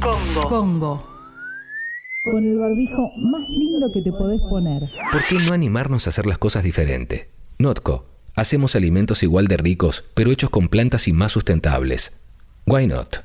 Congo. Congo. Con el barbijo más lindo que te podés poner. ¿Por qué no animarnos a hacer las cosas diferente? Notco. Hacemos alimentos igual de ricos, pero hechos con plantas y más sustentables. Why not?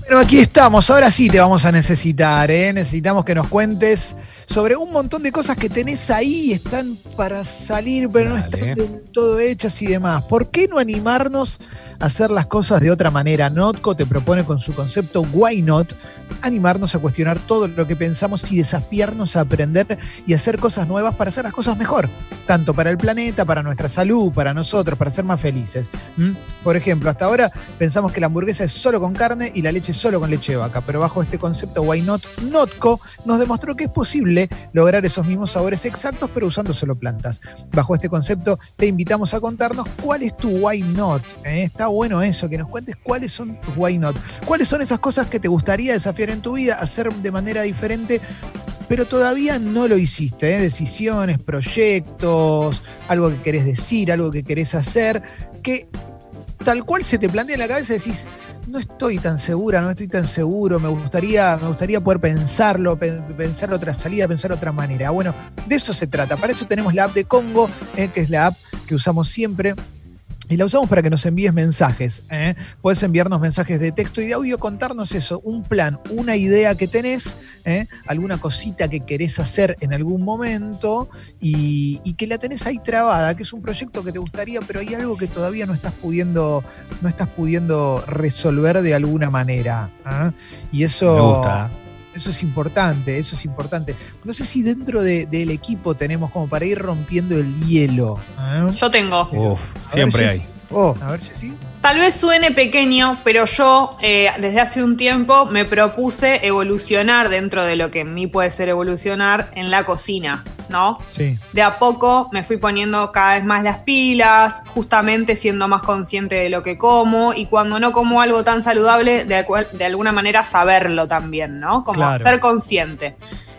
Bueno, aquí estamos. Ahora sí te vamos a necesitar, ¿eh? Necesitamos que nos cuentes sobre un montón de cosas que tenés ahí, están para salir, pero no están del todo hechas y demás. ¿Por qué no animarnos a hacer las cosas de otra manera? Notco te propone con su concepto Why Not animarnos a cuestionar todo lo que pensamos y desafiarnos a aprender y hacer cosas nuevas para hacer las cosas mejor, tanto para el planeta, para nuestra salud, para nosotros, para ser más felices. ¿Mm? Por ejemplo, hasta ahora pensamos que la hamburguesa es solo con carne y la leche solo con leche de vaca, pero bajo este concepto Why Not, Notco nos demostró que es posible lograr esos mismos sabores exactos, pero usando solo plantas. Bajo este concepto, te invitamos a contarnos cuál es tu why not. ¿eh? Está bueno eso, que nos cuentes cuáles son tus why not. ¿Cuáles son esas cosas que te gustaría desafiar en tu vida, hacer de manera diferente? pero todavía no lo hiciste. ¿eh? Decisiones, proyectos, algo que querés decir, algo que querés hacer, que tal cual se te plantea en la cabeza decís, no estoy tan segura, no estoy tan seguro, me gustaría, me gustaría poder pensarlo, pensar otra salida, pensar otra manera. Bueno, de eso se trata. Para eso tenemos la app de Congo, eh, que es la app que usamos siempre y la usamos para que nos envíes mensajes. ¿eh? Puedes enviarnos mensajes de texto y de audio, contarnos eso, un plan, una idea que tenés, ¿eh? alguna cosita que querés hacer en algún momento y, que la tenés ahí trabada, que es un proyecto que te gustaría, pero hay algo que todavía no estás pudiendo, no estás pudiendo resolver de alguna manera. ¿ah? Y eso. Eso es importante, eso es importante. No sé si dentro del equipo tenemos como para ir rompiendo el hielo. ¿eh? Yo tengo. Uf, siempre hay. Oh, a ver, Jessy. Tal vez suene pequeño, pero yo eh, desde hace un tiempo me propuse evolucionar dentro de lo que en mí puede ser evolucionar en la cocina, ¿no? Sí. De a poco me fui poniendo cada vez más las pilas, justamente siendo más consciente de lo que como y cuando no como algo tan saludable, de, de alguna manera saberlo también, ¿no? Como ser consciente.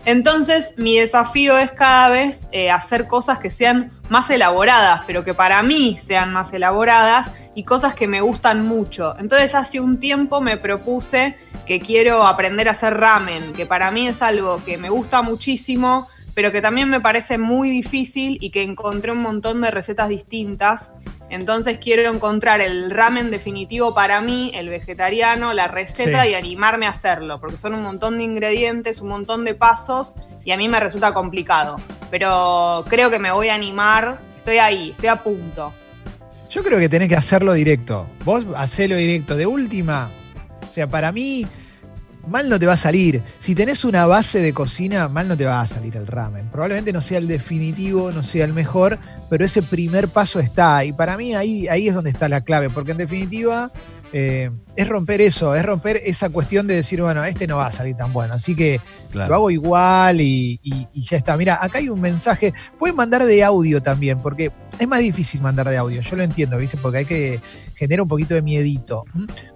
Entonces, mi desafío es cada vez eh, hacer cosas que sean más elaboradas, pero que para mí sean más elaboradas y cosas que me gustan mucho. Entonces, hace un tiempo me propuse que quiero aprender a hacer ramen, que para mí es algo que me gusta muchísimo pero que también me parece muy difícil y que encontré un montón de recetas distintas. Entonces quiero encontrar el ramen definitivo para mí, el vegetariano, la receta y animarme a hacerlo, porque son un montón de ingredientes, un montón de pasos y a mí me resulta complicado. Pero creo que me voy a animar, estoy ahí, estoy a punto. Yo creo que tenés que hacerlo directo. Vos hacelo directo. De última, o sea, para mí mal no te va a salir. Si tenés una base de cocina, mal no te va a salir el ramen. Probablemente no sea el definitivo, no sea el mejor, pero ese primer paso está. Y para mí ahí, ahí es donde está la clave, porque en definitiva eh, es romper eso, es romper esa cuestión de decir, bueno, este no va a salir tan bueno, así que lo hago igual y, ya está. Mira, acá hay un mensaje, pueden mandar de audio también, porque es más difícil mandar de audio, yo lo entiendo, ¿viste? Porque hay que generar un poquito de miedito.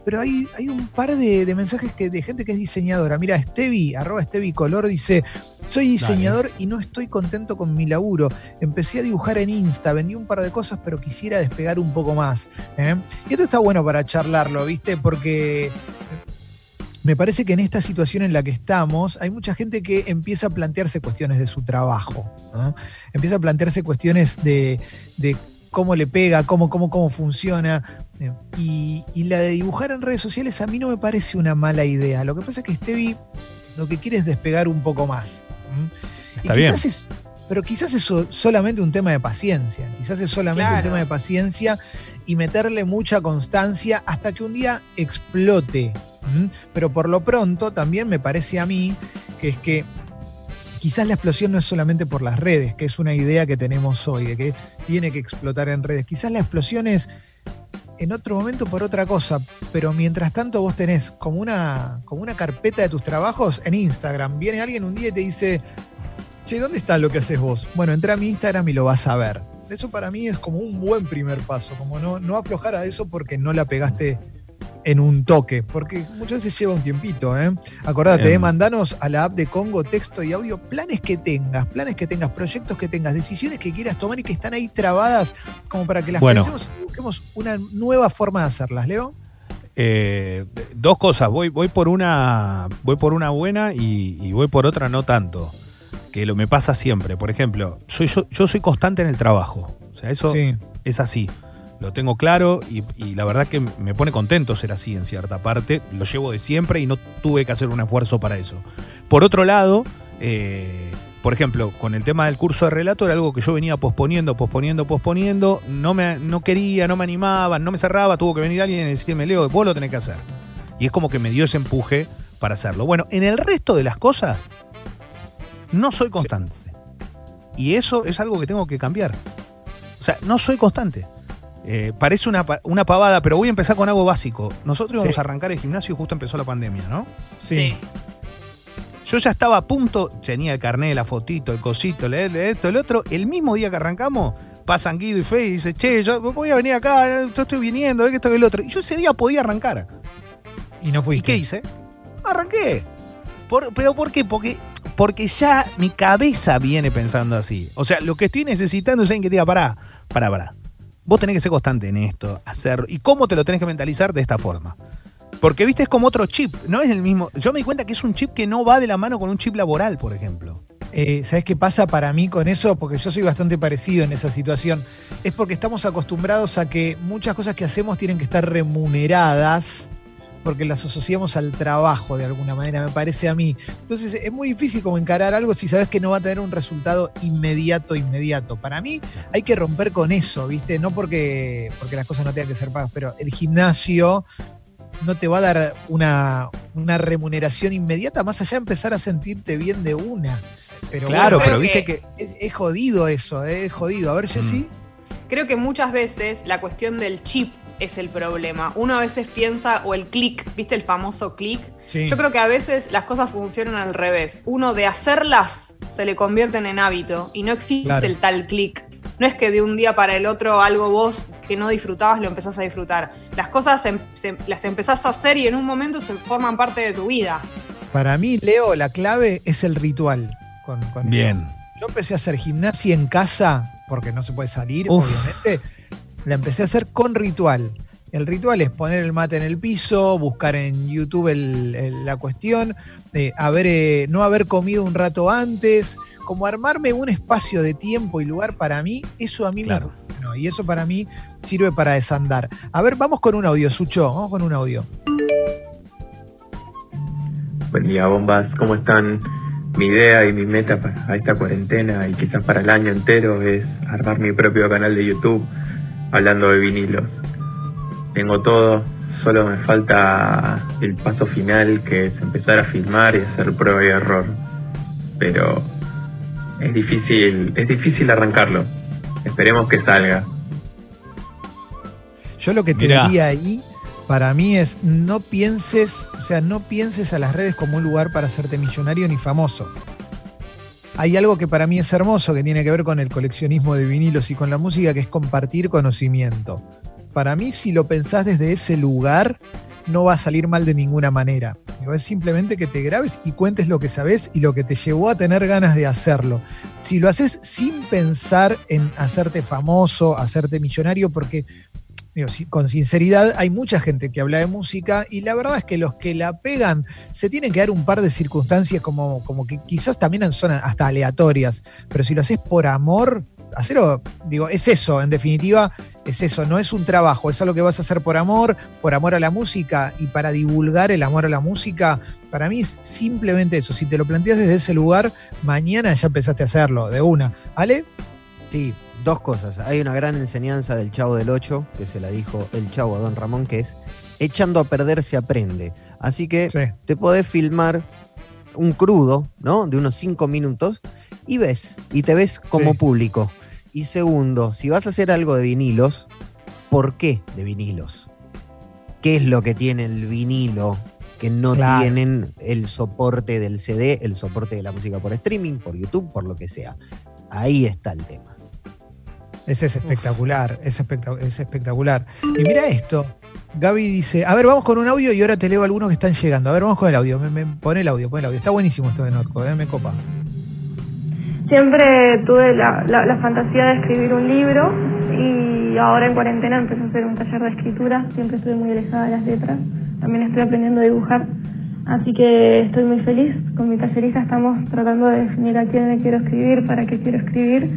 Pero hay, hay un par de, mensajes que, de gente que es diseñadora. Mira, Stevie, arroba Stevie Color, dice, soy diseñador y no estoy contento con mi laburo. Empecé a dibujar en Insta, vendí un par de cosas, pero quisiera despegar un poco más. ¿eh? Y esto está bueno para charlarlo, ¿viste? Porque me parece que en esta situación en la que estamos hay mucha gente que empieza a plantearse cuestiones de su trabajo, empieza a plantearse cuestiones de, cómo le pega, cómo, cómo, cómo funciona. Y, la de dibujar en redes sociales a mí no me parece una mala idea. Lo que pasa es que Stevie lo que quiere es despegar un poco más. Está bien. pero quizás es solamente un tema de paciencia. Quizás es solamente un tema de paciencia y meterle mucha constancia hasta que un día explote. Pero por lo pronto también me parece a mí que es que quizás la explosión no es solamente por las redes, que es una idea que tenemos hoy, de que tiene que explotar en redes. Quizás la explosión es en otro momento por otra cosa, pero mientras tanto vos tenés como una, como una carpeta de tus trabajos en Instagram. Viene alguien un día y te dice, che, ¿dónde está lo que haces vos? Bueno, entra a mi Instagram y lo vas a ver. Eso para mí es como un buen primer paso, como no, no aflojar a eso porque no la pegaste en un toque, porque muchas veces lleva un tiempito, ¿eh? Acordate, eh, mandanos a la app de Congo texto y audio planes que tengas, planes que tengas, proyectos que tengas, decisiones que quieras tomar y que están ahí trabadas como para que las bueno, busquemos una nueva forma de hacerlas, Leo. Eh, dos cosas, voy, voy por una voy por una buena y, voy por otra no tanto. Que lo me pasa siempre. Por ejemplo, soy, yo, yo soy constante en el trabajo. O sea, eso es así. Lo tengo claro y, la verdad que me pone contento ser así en cierta parte. Lo llevo de siempre y no tuve que hacer un esfuerzo para eso. Por otro lado, eh, por ejemplo, con el tema del curso de relato era algo que yo venía posponiendo, posponiendo, posponiendo, no, me, no quería, no me animaba, no me cerraba, tuvo que venir alguien y decirme, Leo, vos lo tenés que hacer. Y es como que me dio ese empuje para hacerlo. Bueno, en el resto de las cosas, no soy constante. Y eso es algo que tengo que cambiar. O sea, no soy constante. Eh, parece una, una, pavada, pero voy a empezar con algo básico. Nosotros íbamos a arrancar el gimnasio y justo empezó la pandemia, ¿no? sí. Yo ya estaba a punto, tenía el carnet, la fotito, el cosito, esto, el otro. El mismo día que arrancamos, pasan Guido y Fe y dice, che, yo voy a venir acá, yo estoy viniendo, esto y el otro. Y yo ese día podía arrancar. Y no fui. ¿Y qué hice? Arranqué. ¿Pero por qué? Porque, porque ya mi cabeza viene pensando así. O sea, lo que estoy necesitando es alguien que diga, pará, pará, pará. Vos tenés que ser constante en esto, hacerlo. ¿Y cómo te lo tenés que mentalizar de esta forma? Porque, viste, es como otro chip, no es el mismo. Yo me di cuenta que es un chip que no va de la mano con un chip laboral, por ejemplo. Eh, ¿Sabes qué pasa para mí con eso? Porque yo soy bastante parecido en esa situación. Es porque estamos acostumbrados a que muchas cosas que hacemos tienen que estar remuneradas porque las asociamos al trabajo de alguna manera, me parece a mí. Entonces es muy difícil como encarar algo si sabes que no va a tener un resultado inmediato, inmediato. Para mí hay que romper con eso, ¿viste? No porque, porque las cosas no tengan que ser pagas, pero el gimnasio no te va a dar una, remuneración inmediata, más allá de empezar a sentirte bien de una. Pero claro, pero viste que. Es, jodido eso, eh, es jodido. A ver, Jessy. Mm. Creo que muchas veces la cuestión del chip es el problema. Uno a veces piensa, o el clic, ¿viste el famoso clic? Yo creo que a veces las cosas funcionan al revés. Uno de hacerlas se le convierten en hábito y no existe el tal clic. No es que de un día para el otro algo vos que no disfrutabas lo empezás a disfrutar. Las cosas las empezás a hacer y en un momento se forman parte de tu vida. Para mí, Leo, la clave es el ritual. Con, Bien. Yo empecé a hacer gimnasia en casa, porque no se puede salir, obviamente. La empecé a hacer con ritual. El ritual es poner el mate en el piso, buscar en YouTube la cuestión, de haber, eh, no haber comido un rato antes, como armarme un espacio de tiempo y lugar para mí, eso a mí me no, y eso para mí sirve para desandar. A ver, vamos con un audio, Sucho, vamos con un audio. Buen día, bombas, ¿cómo están? Mi idea y mi meta para esta cuarentena y quizás para el año entero es armar mi propio canal de YouTube hablando de vinilos tengo todo, solo me falta el paso final que es empezar a filmar y hacer prueba y error. Pero es difícil, es difícil arrancarlo. Esperemos que salga. Yo lo que te diría ahí para mí es no pienses, o sea, no pienses a las redes como un lugar para hacerte millonario ni famoso. Hay algo que para mí es hermoso que tiene que ver con el coleccionismo de vinilos y con la música, que es compartir conocimiento para mí, si lo pensás desde ese lugar, no va a salir mal de ninguna manera. Es simplemente que te grabes y cuentes lo que sabes y lo que te llevó a tener ganas de hacerlo. Si lo haces sin pensar en hacerte famoso, hacerte millonario, porque con sinceridad, hay mucha gente que habla de música y la verdad es que los que la pegan se tienen que dar un par de circunstancias como, como que quizás también son hasta aleatorias, pero si lo haces por amor, hacerlo, digo, es eso, en definitiva, es eso, no es un trabajo, es algo que vas a hacer por amor, por amor a la música y para divulgar el amor a la música, para mí es simplemente eso. Si te lo planteas desde ese lugar, mañana ya empezaste a hacerlo, de una. ¿Ale? Sí, dos cosas. Hay una gran enseñanza del Chavo del Ocho, que se la dijo el Chavo a Don Ramón, que es echando a perder se aprende. Así que te podés filmar un crudo, ¿no? De unos cinco minutos y ves, y te ves como público. Y segundo, si vas a hacer algo de vinilos, ¿por qué de vinilos? ¿Qué es lo que tiene el vinilo que no tienen el soporte del CD, el soporte de la música por streaming, por YouTube, por lo que sea? Ahí está el tema. Ese es espectacular, es, espectacular. Y mira esto, Gaby dice, a ver, vamos con un audio y ahora te leo algunos que están llegando. A ver, vamos con el audio, me, pone el audio, pone el audio. Está buenísimo esto de Notco, eh, copa. Siempre tuve la, fantasía de escribir un libro Y ahora en cuarentena empecé a hacer un taller de escritura, siempre estuve muy alejada de las letras, también estoy aprendiendo a dibujar, así que estoy muy feliz. Con mi tallerista estamos tratando de definir a quién le quiero escribir, para qué quiero escribir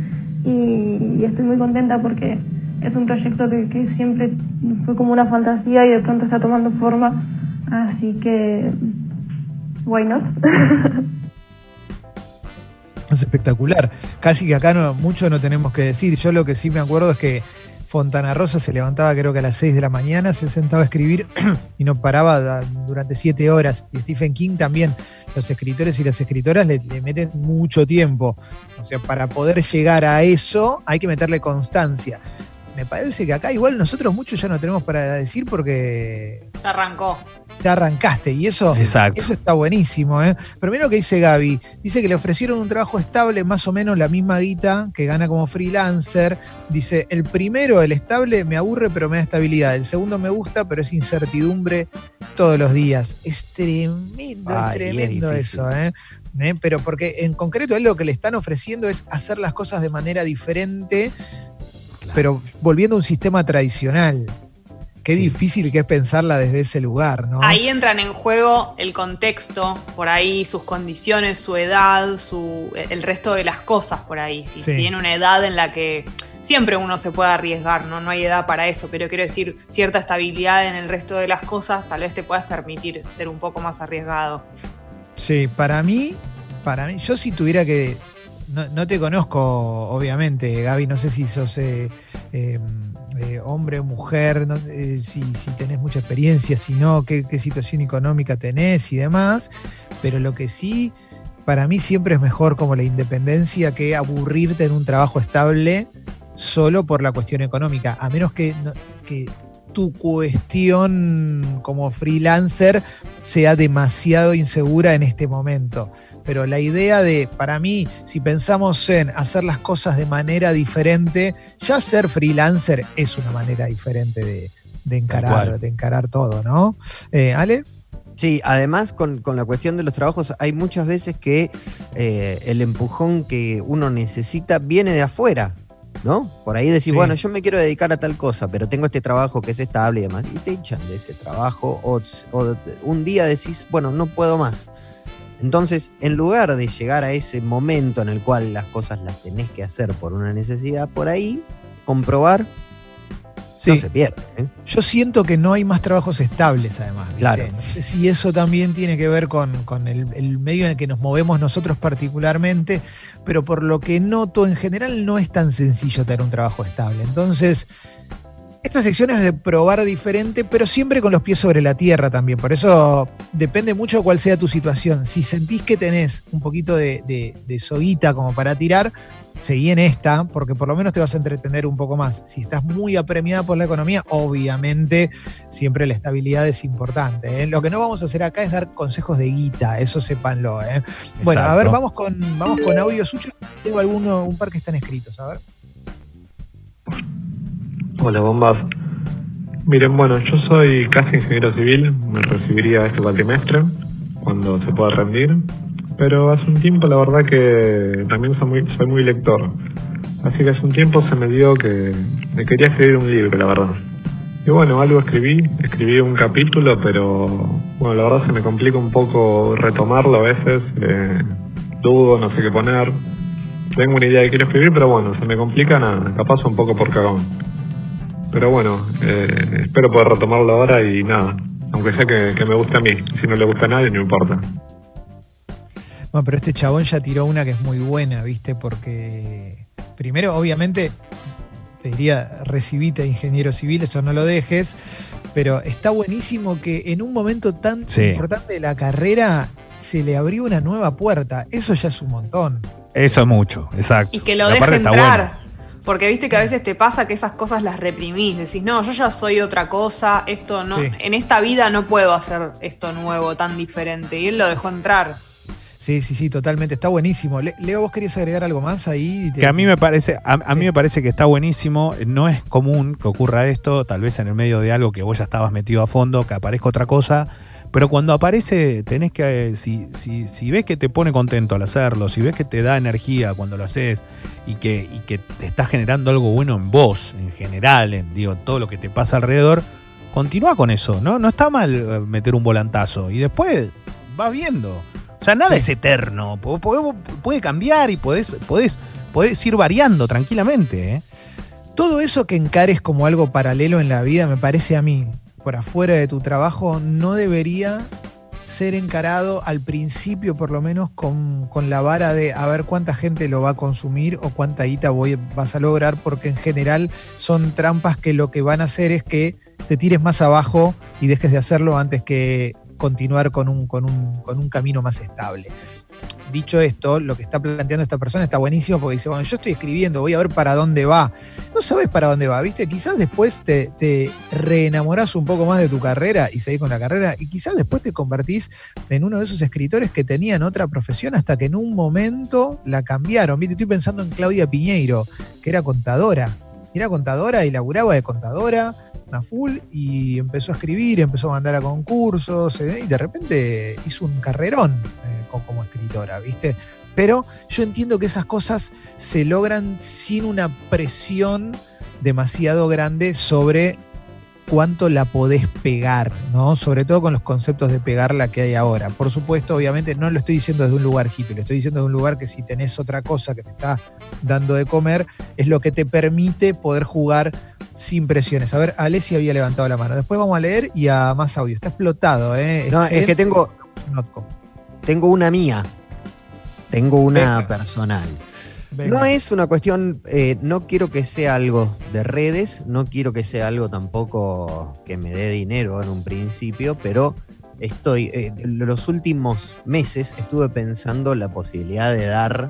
y, estoy muy contenta porque es un proyecto que, siempre fue como una fantasía y de pronto está tomando forma, así que, why not? Es espectacular. Casi que acá no, mucho no tenemos que decir. Yo lo que sí me acuerdo es que Fontana Rosa se levantaba creo que a las 6 de la mañana, se sentaba a escribir y no paraba durante 7 horas. Y Stephen King también, los escritores y las escritoras le, le, meten mucho tiempo. O sea, para poder llegar a eso hay que meterle constancia. Me parece que acá igual nosotros muchos ya no tenemos para decir porque... Arrancó ya arrancaste. Y eso, eso está buenísimo. ¿eh? Pero mira lo que dice Gaby. Dice que le ofrecieron un trabajo estable, más o menos la misma guita que gana como freelancer. Dice, el primero, el estable, me aburre, pero me da estabilidad. El segundo me gusta, pero es incertidumbre todos los días. Es tremendo, es tremendo eso. ¿eh? ¿Eh? Pero porque en concreto él lo que le están ofreciendo es hacer las cosas de manera diferente, pero volviendo a un sistema tradicional. Qué difícil que es pensarla desde ese lugar, ¿no? Ahí entran en juego el contexto, por ahí sus condiciones, su edad, su, el resto de las cosas por ahí. Si tiene una edad en la que siempre uno se puede arriesgar, ¿no? No hay edad para eso, pero quiero decir, cierta estabilidad en el resto de las cosas tal vez te puedas permitir ser un poco más arriesgado. Sí, para mí, para mí, yo si tuviera que. No, te conozco, obviamente, Gaby, no sé si sos. Eh, em, hombre o mujer, eh, si, tenés mucha experiencia, si no, qué, situación económica tenés y demás, pero lo que sí, para mí siempre es mejor como la independencia que aburrirte en un trabajo estable solo por la cuestión económica, a menos que, que tu cuestión como freelancer sea demasiado insegura en este momento pero la idea de, para mí, si pensamos en hacer las cosas de manera diferente, ya ser freelancer es una manera diferente de, encarar, de encarar todo, ¿no? Eh, Ale. Sí, además con, la cuestión de los trabajos hay muchas veces que eh, el empujón que uno necesita viene de afuera, ¿no? Por ahí decís, bueno, yo me quiero dedicar a tal cosa, pero tengo este trabajo que es estable y demás, y te echan de ese trabajo, o un día decís, bueno, no puedo más. Entonces, en lugar de llegar a ese momento en el cual las cosas las tenés que hacer por una necesidad, por ahí, comprobar, no se pierde. ¿eh? Yo siento que no hay más trabajos estables, además. Claro. No sé si eso también tiene que ver con, el, el, medio en el que nos movemos nosotros particularmente, pero por lo que noto, en general no es tan sencillo tener un trabajo estable. Entonces, esta sección es de probar diferente, pero siempre con los pies sobre la tierra también. Por eso depende mucho de cuál sea tu situación. Si sentís que tenés un poquito de, de, soguita como para tirar, seguí en esta, porque por lo menos te vas a entretener un poco más. Si estás muy apremiada por la economía, obviamente siempre la estabilidad es importante. ¿eh? Lo que no vamos a hacer acá es dar consejos de guita, eso sépanlo. ¿eh? Bueno, a ver, vamos con, vamos con audio suyo. Tengo alguno, un par que están escritos, a ver. Hola, bombas. Miren, bueno, yo soy casi ingeniero civil, me recibiría este cuatrimestre cuando se pueda rendir, pero hace un tiempo la verdad que también soy muy, lector, así que hace un tiempo se me dio que me quería escribir un libro, la verdad. Y bueno, algo escribí, escribí un capítulo, pero bueno, la verdad se me complica un poco retomarlo a veces, eh, dudo, no sé qué poner. Tengo una idea que quiero escribir, pero bueno, se me complica nada, capaz un poco por cagón. Pero bueno, eh, espero poder retomarlo ahora y nada, aunque sea que, me guste a mí. Si no le gusta a nadie, no importa. Bueno, pero este chabón ya tiró una que es muy buena, ¿viste? Porque primero, obviamente, te diría, recibite ingeniero civil, eso no lo dejes, pero está buenísimo que en un momento tan importante de la carrera se le abrió una nueva puerta. Eso ya es un montón. Eso es mucho, exacto. Y que lo deje entrar. Porque viste que a veces te pasa que esas cosas las reprimís, decís, no, yo ya soy otra cosa, esto no, en esta vida no puedo hacer esto nuevo, tan diferente. Y él lo dejó entrar. Sí, sí, sí, totalmente. Está buenísimo. Leo, vos querías agregar algo más ahí. Que a mí me parece, a, mí me parece que está buenísimo. No es común que ocurra esto, tal vez en el medio de algo que vos ya estabas metido a fondo, que aparezca otra cosa Pero cuando aparece, tenés que, eh, si, si, si, ves que te pone contento al hacerlo, si ves que te da energía cuando lo haces y que, y que te está generando algo bueno en vos, en general, en digo, todo lo que te pasa alrededor, continúa con eso, ¿no? No está mal eh, meter un volantazo y después vas viendo. O sea, nada es eterno, puede, cambiar y podés, podés, podés ir variando tranquilamente. ¿eh? Todo eso que encares como algo paralelo en la vida, me parece a mí, por afuera de tu trabajo, no debería ser encarado al principio, por lo menos, con, la vara de a ver cuánta gente lo va a consumir o cuánta guita vas a lograr, porque en general son trampas que lo que van a hacer es que te tires más abajo y dejes de hacerlo antes que continuar con un, con un, con un camino más estable dicho esto, lo que está planteando esta persona está buenísimo porque dice, bueno, yo estoy escribiendo, voy a ver para dónde va. No sabes para dónde va, ¿viste? Quizás después te, te reenamorás un poco más de tu carrera y seguís con la carrera y quizás después te convertís en uno de esos escritores que tenían otra profesión hasta que en un momento la cambiaron. ¿Viste? Estoy pensando en Claudia Piñeiro, que era contadora. Era contadora y laburaba de contadora a full y empezó a escribir, empezó a mandar a concursos eh, y de repente hizo un carrerón. Eh, como escritora, ¿viste? Pero yo entiendo que esas cosas se logran sin una presión demasiado grande sobre cuánto la podés pegar, ¿no? Sobre todo con los conceptos de pegarla que hay ahora. Por supuesto, obviamente, no lo estoy diciendo desde un lugar hippie, lo estoy diciendo desde un lugar que si tenés otra cosa que te está dando de comer, es lo que te permite poder jugar sin presiones. A ver, Alessi había levantado la mano. Después vamos a leer y a más audio. Está explotado, ¿eh? No, es que tengo. Tengo una mía. Tengo una personal. No es una cuestión, eh, no quiero que sea algo de redes, no quiero que sea algo tampoco que me dé dinero en un principio, pero estoy, eh, los últimos meses estuve pensando la posibilidad de dar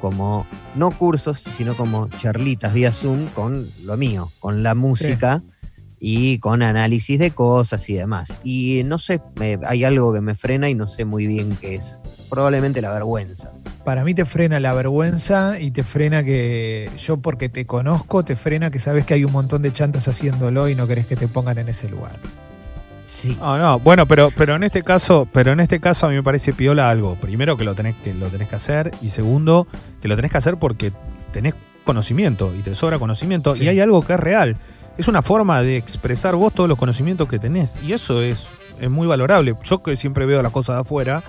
como, no cursos, sino como charlitas vía Zoom con lo mío, con la música y con análisis de cosas y demás. Y no sé, hay algo que me frena y no sé muy bien qué es. Probablemente la vergüenza. Para mí te frena la vergüenza y te frena que yo porque te conozco, te frena que sabes que hay un montón de chantas haciéndolo y no querés que te pongan en ese lugar. Sí. No, no, bueno, pero, pero en este caso, pero en este caso a mí me parece piola algo. Primero que lo tenés que lo tenés que hacer y segundo que lo tenés que hacer porque tenés conocimiento y te sobra conocimiento y hay algo que es real es una forma de expresar vos todos los conocimientos que tenés. Y eso es, es muy valorable. Yo que siempre veo las cosas de afuera,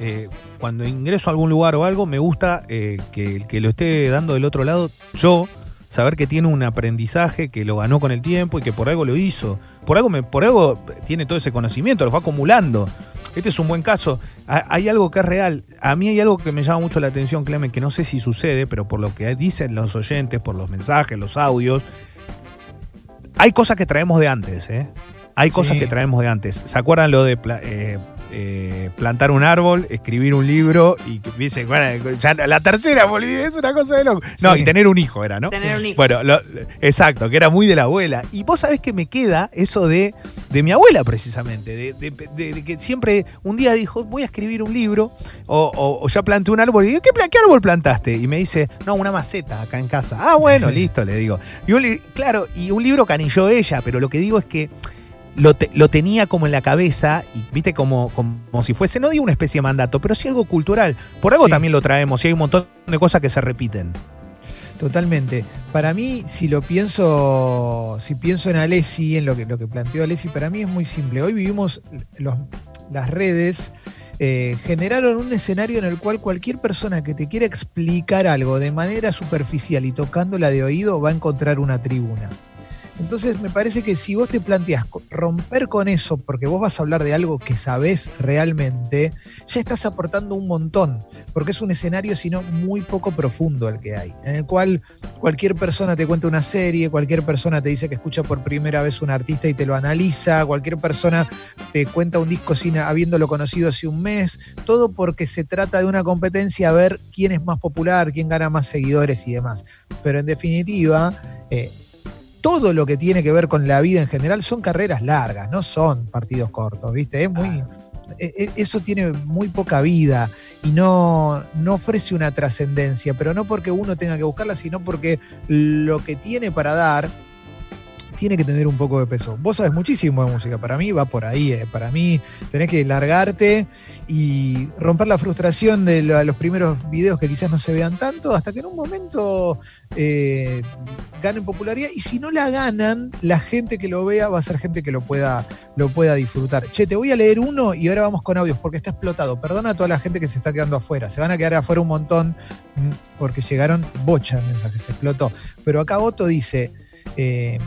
eh, cuando ingreso a algún lugar o algo, me gusta eh, que el que lo esté dando del otro lado, yo, saber que tiene un aprendizaje, que lo ganó con el tiempo y que por algo lo hizo. Por algo, me, por algo tiene todo ese conocimiento, lo fue acumulando. Este es un buen caso. Hay algo que es real. A mí hay algo que me llama mucho la atención, Clemen, que no sé si sucede, pero por lo que dicen los oyentes, por los mensajes, los audios, hay cosas que traemos de antes, ¿eh? Hay cosas que traemos de antes. ¿Se acuerdan lo de eh, eh, plantar un árbol, escribir un libro y dice, bueno, ya la tercera, volví, es una cosa de loco. No, y tener un hijo era, ¿no? Tener un hijo. Bueno, exacto, que era muy de la abuela. Y vos sabés que me queda eso de, de mi abuela, precisamente, de, que siempre un día dijo, voy a escribir un libro, o, ya planté un árbol, y digo, ¿qué, ¿qué, árbol plantaste? Y me dice, no, una maceta acá en casa. Ah, bueno, listo, le digo. Y claro, y un libro canilló ella, pero lo que digo es que lo, tenía como en la cabeza, y viste, como, como si fuese, no digo una especie de mandato, pero sí algo cultural. Por algo también lo traemos y hay un montón de cosas que se repiten. Totalmente. Para mí, si lo pienso, si pienso en Alessi, en lo que, lo que planteó Alessi, para mí es muy simple. Hoy vivimos las redes. Eh, generaron un escenario en el cual cualquier persona que te quiera explicar algo de manera superficial y tocándola de oído va a encontrar una tribuna. Entonces me parece que si vos te planteas romper con eso, porque vos vas a hablar de algo que sabés realmente, ya estás aportando un montón, porque es un escenario, sino muy poco profundo el que hay, en el cual cualquier persona te cuenta una serie, cualquier persona te dice que escucha por primera vez un artista y te lo analiza, cualquier persona te cuenta un disco sin habiéndolo conocido hace un mes, todo porque se trata de una competencia a ver quién es más popular, quién gana más seguidores y demás. Pero en definitiva, eh, todo lo que tiene que ver con la vida en general son carreras largas, no son partidos cortos, ¿viste? Es muy. E, e, eso tiene muy poca vida y no, no ofrece una trascendencia, pero no porque uno tenga que buscarla, sino porque lo que tiene para dar tiene que tener un poco de peso. Vos sabes muchísimo de música, para mí va por ahí, eh. para mí tenés que largarte y romper la frustración de los primeros videos que quizás no se vean tanto, hasta que en un momento eh, ganen popularidad y si no la ganan, la gente que lo vea va a ser gente que lo pueda, lo pueda disfrutar. Che, te voy a leer uno y ahora vamos con audios porque está explotado. Perdona a toda la gente que se está quedando afuera, se van a quedar afuera un montón mm, porque llegaron bocha mensajes, explotó. Pero acá Otto dice... Eh,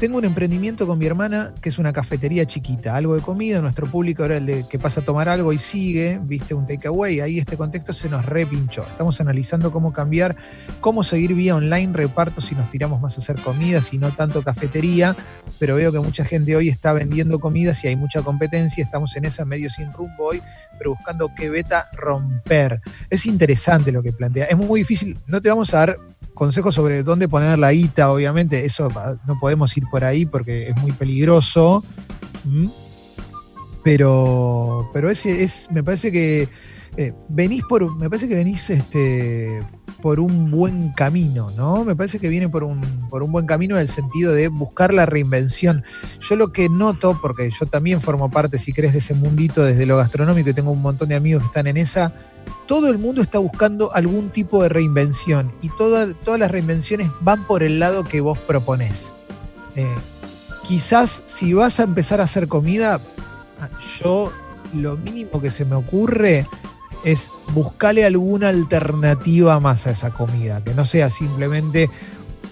tengo un emprendimiento con mi hermana que es una cafetería chiquita, algo de comida, nuestro público era el de que pasa a tomar algo y sigue, viste, un takeaway, ahí este contexto se nos repinchó. Estamos analizando cómo cambiar, cómo seguir vía online, reparto si nos tiramos más a hacer comidas y no tanto cafetería, pero veo que mucha gente hoy está vendiendo comidas y hay mucha competencia, estamos en esa medio sin rumbo hoy, pero buscando qué beta romper. Es interesante lo que plantea, es muy difícil, no te vamos a dar consejos sobre dónde poner la ITA, obviamente, eso no podemos ir por ahí porque es muy peligroso. Pero, pero ese es, me parece que eh, venís por, me parece que venís este, por un buen camino, ¿no? Me parece que viene por un, por un buen camino en el sentido de buscar la reinvención. Yo lo que noto, porque yo también formo parte, si crees, de ese mundito desde lo gastronómico y tengo un montón de amigos que están en esa, todo el mundo está buscando algún tipo de reinvención y todas las reinvenciones van por el lado que vos proponés. Eh, quizás si vas a empezar a hacer comida, yo lo mínimo que se me ocurre es buscarle alguna alternativa más a esa comida, que no sea simplemente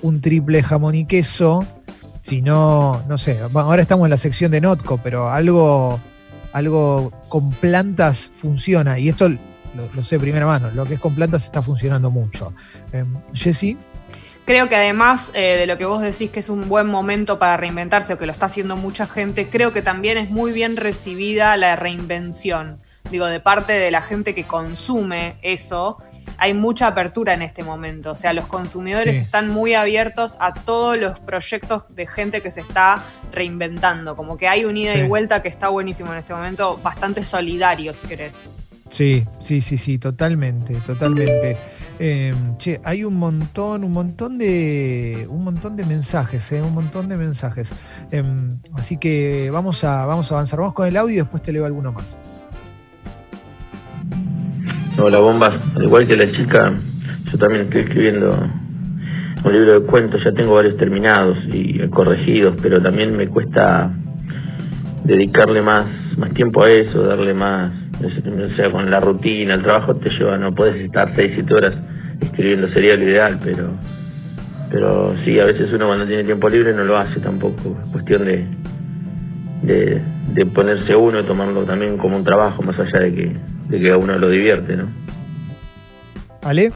un triple jamón y queso, sino, no sé, ahora estamos en la sección de Notco, pero algo, algo con plantas funciona. Y esto lo, sé de primera mano, lo que es con plantas está funcionando mucho. Eh, Jessy. Creo que además eh, de lo que vos decís que es un buen momento para reinventarse o que lo está haciendo mucha gente, creo que también es muy bien recibida la reinvención. Digo, de parte de la gente que consume eso, hay mucha apertura en este momento. O sea, los consumidores están muy abiertos a todos los proyectos de gente que se está reinventando. Como que hay un ida y vuelta que está buenísimo en este momento, bastante solidario, si querés. Sí, sí, sí, sí, totalmente, totalmente. Em, che, hay un montón, un montón de, un montón de mensajes, eh, un montón de mensajes. Em, así que vamos a, vamos a avanzar. Vamos con el audio y después te leo alguno más. Hola, bombas. Al igual que la chica, yo también estoy escribiendo un libro de cuentos. Ya tengo varios terminados y corregidos, pero también me cuesta dedicarle más, más tiempo a eso, darle más o sea, con la rutina, el trabajo te lleva, no puedes estar 6, 7 horas escribiendo, sería lo ideal, pero pero sí, a veces uno cuando tiene tiempo libre no lo hace tampoco, es cuestión de, de, ponerse uno y tomarlo también como un trabajo, más allá de que, de que a uno lo divierte, ¿no? ¿Ale?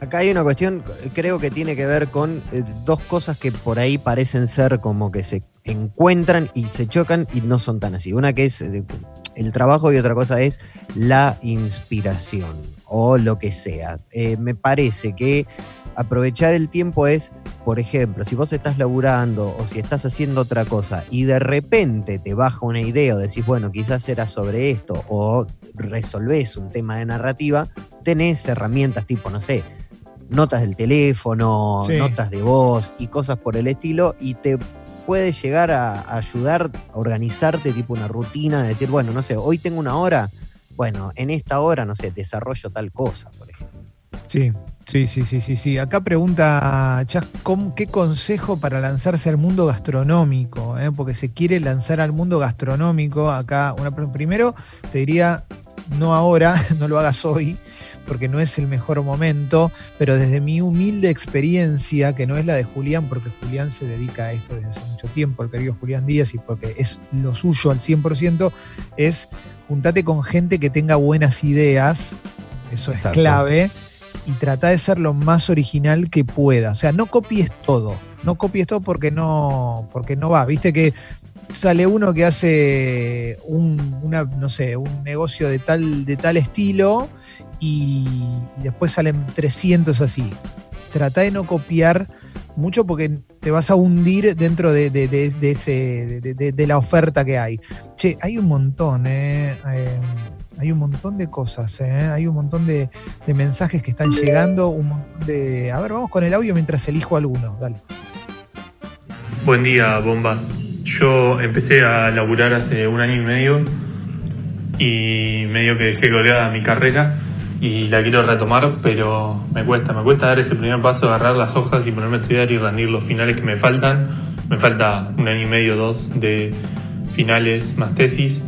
Acá hay una cuestión, creo que tiene que ver con eh, dos cosas que por ahí parecen ser como que se encuentran y se chocan y no son tan así. Una que es eh, el trabajo y otra cosa es la inspiración o lo que sea. Eh, me parece que aprovechar el tiempo es, por ejemplo, si vos estás laburando o si estás haciendo otra cosa y de repente te baja una idea o decís, bueno, quizás era sobre esto o resolvés un tema de narrativa, tenés herramientas tipo, no sé, notas del teléfono, notas de voz y cosas por el estilo y te puede llegar a, ayudar a organizarte tipo una rutina, de decir, bueno, no sé, hoy tengo una hora, bueno, en esta hora, no sé, desarrollo tal cosa, por ejemplo. Sí, sí, sí, sí, sí, sí. Acá pregunta Chas, ¿qué consejo para lanzarse al mundo gastronómico? Eh? Porque se quiere lanzar al mundo gastronómico. Acá, una, primero te diría, no ahora, no lo hagas hoy, porque no es el mejor momento, pero desde mi humilde experiencia, que no es la de Julián, porque Julián se dedica a esto desde hace mucho tiempo, el querido Julián Díaz, y porque es lo suyo al 100%, es juntate con gente que tenga buenas ideas, eso es clave, y trata de ser lo más original que pueda. O sea, no copies todo. No copies todo porque no, porque no va. Viste que sale uno que hace un, no sé, un negocio de tal, de tal estilo y, después salen 300 así. Trata de no copiar mucho porque te vas a hundir dentro de, ese, de, la oferta que hay. Che, hay un montón, ¿eh? eh hay un montón de cosas, ¿eh? hay un montón de, mensajes que están llegando, un montón de... A ver, vamos con el audio mientras elijo alguno, dale. Buen día, bombas. Yo empecé a laburar hace un año y medio y medio que dejé colgada mi carrera y la quiero retomar, pero me cuesta, me cuesta dar ese primer paso, agarrar las hojas y ponerme a estudiar y rendir los finales que me faltan. Me falta un año y medio, dos de finales más tesis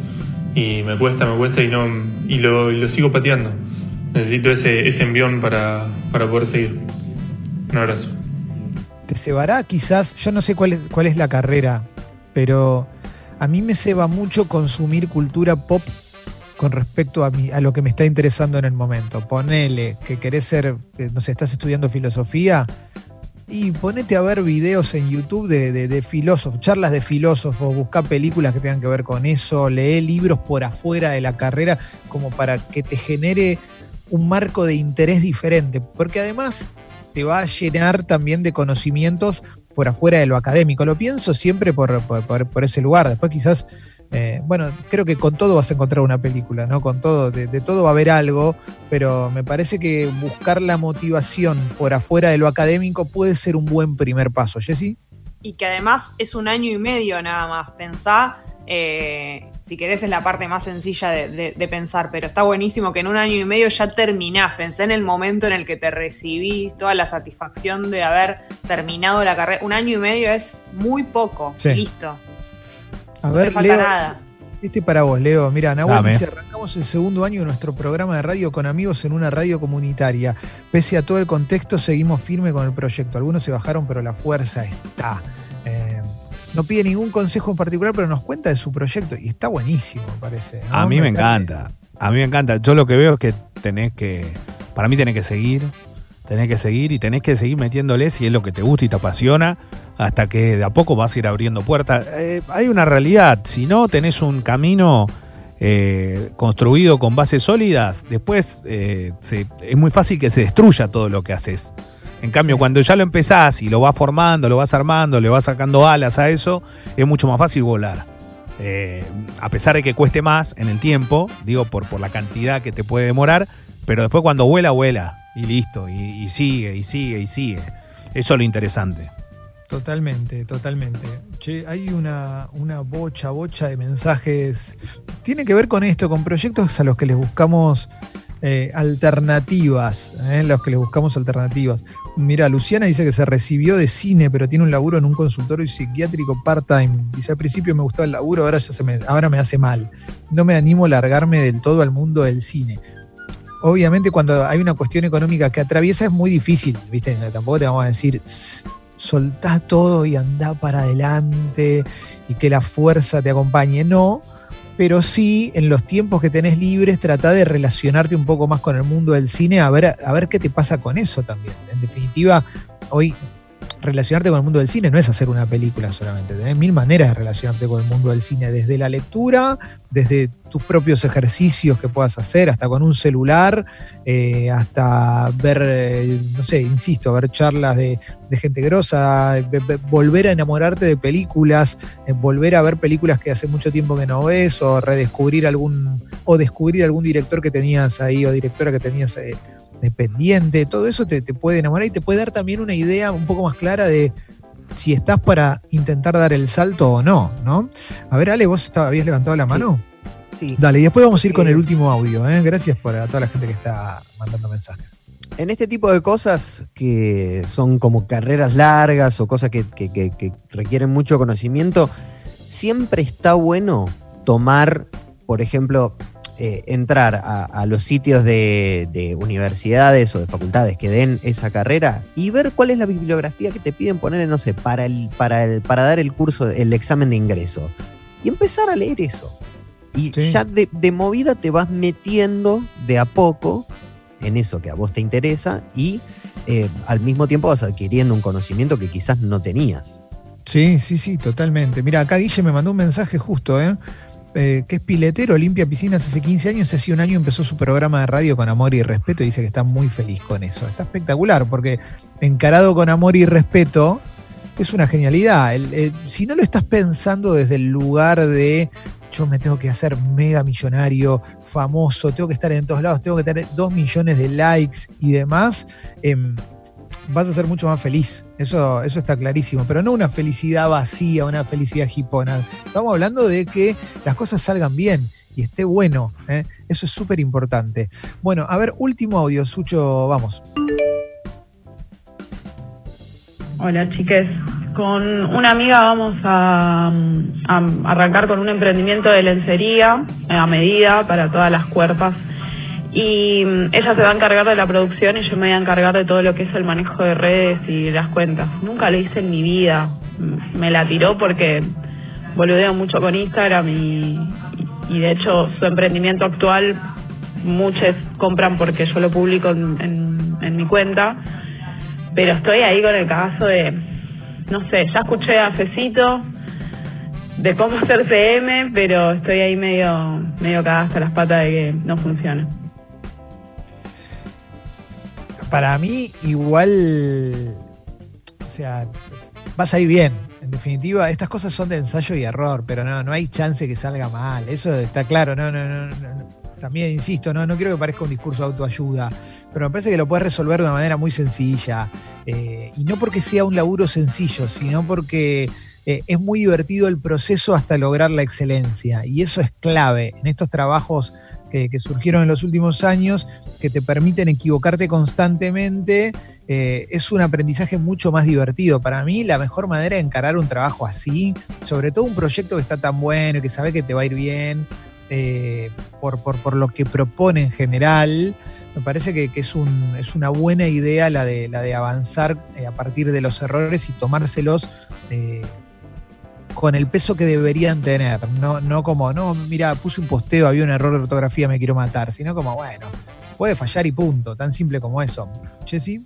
y me cuesta, me cuesta y no y lo, lo sigo pateando. Necesito ese, ese envión para, para poder seguir. Un abrazo. Te cebará quizás, yo no sé cuál es, cuál es la carrera, pero a mí me ceba mucho consumir cultura pop con respecto a, a lo que me está interesando en el momento. Ponele que querés ser, no sé, estás estudiando filosofía y ponete a ver videos en YouTube de, filósofos, charlas de filósofos, busca películas que tengan que ver con eso, lee libros por afuera de la carrera como para que te genere un marco de interés diferente, porque además te va a llenar también de conocimientos por afuera de lo académico. Lo pienso siempre por, por ese lugar. Después quizás eh, bueno, creo que con todo vas a encontrar una película, ¿no? Con todo, de, todo va a haber algo, pero me parece que buscar la motivación por afuera de lo académico puede ser un buen primer paso, Jessy. Y que además es un año y medio nada más. Pensá, eh, si querés es la parte más sencilla de, pensar, pero está buenísimo que en un año y medio ya terminás. Pensé en el momento en el que te recibí, toda la satisfacción de haber terminado la carrera. Un año y medio es muy poco. Listo. A ver, Leo, Este para vos, Leo. Mira, Nahuel dice, arrancamos el segundo año de nuestro programa de radio con amigos en una radio comunitaria. Pese a todo el contexto, seguimos firme con el proyecto. Algunos se bajaron, pero la fuerza está. Eh, no pide ningún consejo en particular, pero nos cuenta de su proyecto y está buenísimo, me parece. A mí me, encanta. A mí me encanta. Yo lo que veo es que tenés que, para mí tenés que seguir, tenés que seguir y tenés que seguir metiéndole si es lo que te gusta y te apasiona, hasta que de a poco vas a ir abriendo puertas. Eh, hay una realidad, si no tenés un camino eh, construido con bases sólidas, después eh, es muy fácil que se destruya todo lo que haces. En cambio, cuando ya lo empezás y lo vas formando, lo vas armando, le vas sacando alas a eso, es mucho más fácil volar. a pesar de que cueste más en el tiempo, digo por, por la cantidad que te puede demorar, pero después cuando vuela, vuela y listo, y, sigue, y sigue, y sigue. Eso es lo interesante. Totalmente, totalmente. Che, hay una, una bocha, bocha de mensajes. Tiene que ver con esto, con proyectos a los que les buscamos eh, alternativas, eh, los que les buscamos alternativas. Mira, Luciana dice que se recibió de cine, pero tiene un laburo en un consultorio psiquiátrico part-time. Dice, al principio me gustaba el laburo, ahora, ya se me, ahora me hace mal. No me animo a largarme del todo al mundo del cine obviamente cuando hay una cuestión económica que atraviesa es muy difícil, ¿viste? Tampoco te vamos a decir, soltá todo y andá para adelante y que la fuerza te acompañe. No, pero sí en los tiempos que tenés libres trata de relacionarte un poco más con el mundo del cine, a ver, a ver qué te pasa con eso también. En definitiva, hoy relacionarte con el mundo del cine no es hacer una película solamente, tenés mil maneras de relacionarte con el mundo del cine, desde la lectura, desde tus propios ejercicios que puedas hacer, hasta con un celular, eh, hasta ver, eh, no sé, insisto, ver charlas de, gente grosa, volver a enamorarte de películas, eh, volver a ver películas que hace mucho tiempo que no ves, o redescubrir algún, o descubrir algún director que tenías ahí, o directora que tenías dependiente, todo eso te, puede enamorar y te puede dar también una idea un poco más clara de si estás para intentar dar el salto o no, ¿no? A ver, Ale, ¿vos habías levantado la mano? Sí. Dale, y después vamos a ir con el último audio. ¿eh? Gracias por a toda la gente que está mandando mensajes. En este tipo de cosas que son como carreras largas o cosas que requieren mucho conocimiento, siempre está bueno tomar, por ejemplo, eh, entrar a, los sitios de, universidades o de facultades que den esa carrera y ver cuál es la bibliografía que te piden poner, no sé, para, el, para, el, para dar el curso, el examen de ingreso. Y empezar a leer eso. Y ya de, movida te vas metiendo de a poco en eso que a vos te interesa y eh, al mismo tiempo vas adquiriendo un conocimiento que quizás no tenías. Sí, sí, sí, totalmente. Mira, acá Guille me mandó un mensaje justo, ¿eh? Eh, que es piletero, limpia piscinas hace 15 años, hace un año empezó su programa de radio con amor y respeto y dice que está muy feliz con eso. Está espectacular porque encarado con amor y respeto es una genialidad. si no lo estás pensando desde el lugar de yo me tengo que hacer mega millonario, famoso, tengo que estar en todos lados, tengo que tener dos millones de likes y demás, em, vas a ser mucho más feliz. Eso, eso está clarísimo. Pero no una felicidad vacía, una felicidad hipona. Estamos hablando de que las cosas salgan bien y esté bueno. ¿eh? Eso es súper importante. Bueno, a ver, último audio, Sucho, vamos. Hola, chiques. Con una amiga vamos a, arrancar con un emprendimiento de lencería a medida para todas las cuerpas. Y mm, ella se va a encargar de la producción y yo me voy a encargar de todo lo que es el manejo de redes y las cuentas. Nunca lo hice en mi vida. Mm, me la tiró porque boludeo mucho con Instagram y, y de hecho su emprendimiento actual muchos compran porque yo lo publico en, mi cuenta. Pero estoy ahí con el cagazo de no sé, ya escuché a Fecito de cómo hacer CM, pero estoy ahí medio, medio cagada hasta las patas de que no funciona. Para mí, igual, o sea, vas a bien. En definitiva, estas cosas son de ensayo y error, pero no, no hay chance que salga mal. Eso está claro, no, no, no, no. También insisto, no, no quiero que parezca un discurso de autoayuda pero me parece que lo puedes resolver de una manera muy sencilla. Eh, y no porque sea un laburo sencillo, sino porque eh, es muy divertido el proceso hasta lograr la excelencia. Y eso es clave en estos trabajos que, surgieron en los últimos años, que te permiten equivocarte constantemente. Eh, es un aprendizaje mucho más divertido. Para mí, la mejor manera de encarar un trabajo así, sobre todo un proyecto que está tan bueno y que sabe que te va a ir bien, por, por, lo que propone en general, me parece que, es, un, es, una buena idea la de, la de avanzar eh, a partir de los errores y tomárselos eh, con el peso que deberían tener. No, no como, no, mira, puse un posteo, había un error de ortografía, me quiero matar, sino como, bueno, puede fallar y punto, tan simple como eso. Jessy.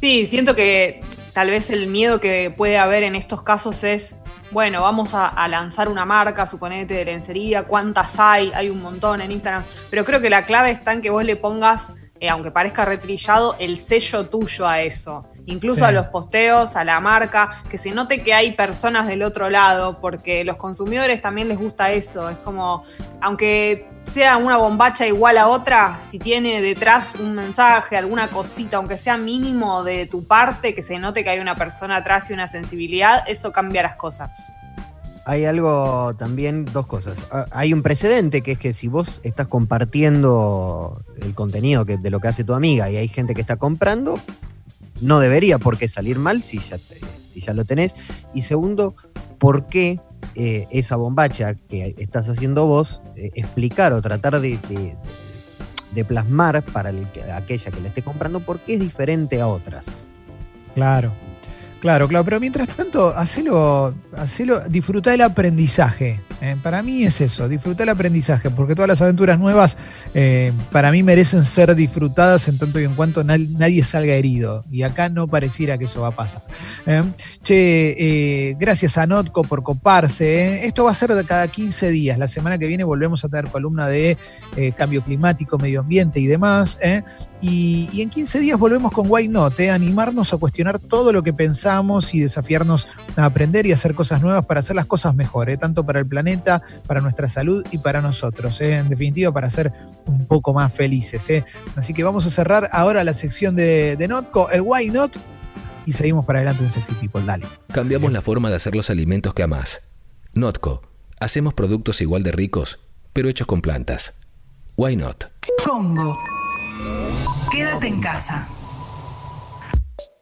Sí, siento que tal vez el miedo que puede haber en estos casos es bueno, vamos a, lanzar una marca, suponete, de lencería, ¿cuántas hay? Hay un montón en Instagram, pero creo que la clave está en que vos le pongas, eh, aunque parezca retrillado, el sello tuyo a eso. Incluso a los posteos, a la marca, que se note que hay personas del otro lado, porque los consumidores también les gusta eso. Es como, aunque sea una bombacha igual a otra, si tiene detrás un mensaje, alguna cosita, aunque sea mínimo de tu parte, que se note que hay una persona atrás y una sensibilidad, eso cambia las cosas. Hay algo también, dos cosas. Ah, hay un precedente que es que si vos estás compartiendo el contenido de lo que hace tu amiga y hay gente que está comprando, no debería por qué salir mal si ya, si ya lo tenés. Y segundo, ¿por qué eh, esa bombacha que estás haciendo vos, eh, explicar o tratar de, de, plasmar para aquella que le esté comprando por qué es diferente a otras. Claro, claro, claro. Pero mientras tanto, hacelo, hacelo disfruta del aprendizaje. Eh, para mí es eso, disfrutar el aprendizaje, porque todas las aventuras nuevas eh, para mí merecen ser disfrutadas en tanto y en cuanto nadie salga herido. Y acá no pareciera que eso va a pasar. Eh, che, gracias a Notco por coparse. Esto va a ser de cada 15 días. La semana que viene volvemos a tener columna de cambio climático, medio ambiente y demás. Y, en 15 días volvemos con Why Not, animarnos a cuestionar todo lo que pensamos y desafiarnos a aprender y hacer cosas nuevas para hacer las cosas mejor, tanto para el planeta para nuestra salud y para nosotros, ¿eh? en definitiva para ser un poco más felices. ¿eh? Así que vamos a cerrar ahora la sección de, de Notco, el Why Not, y seguimos para adelante en Sexy People. Dale. Cambiamos la forma de hacer los alimentos que amás. Notco, hacemos productos igual de ricos, pero hechos con plantas. Why not? Congo. Quédate en casa.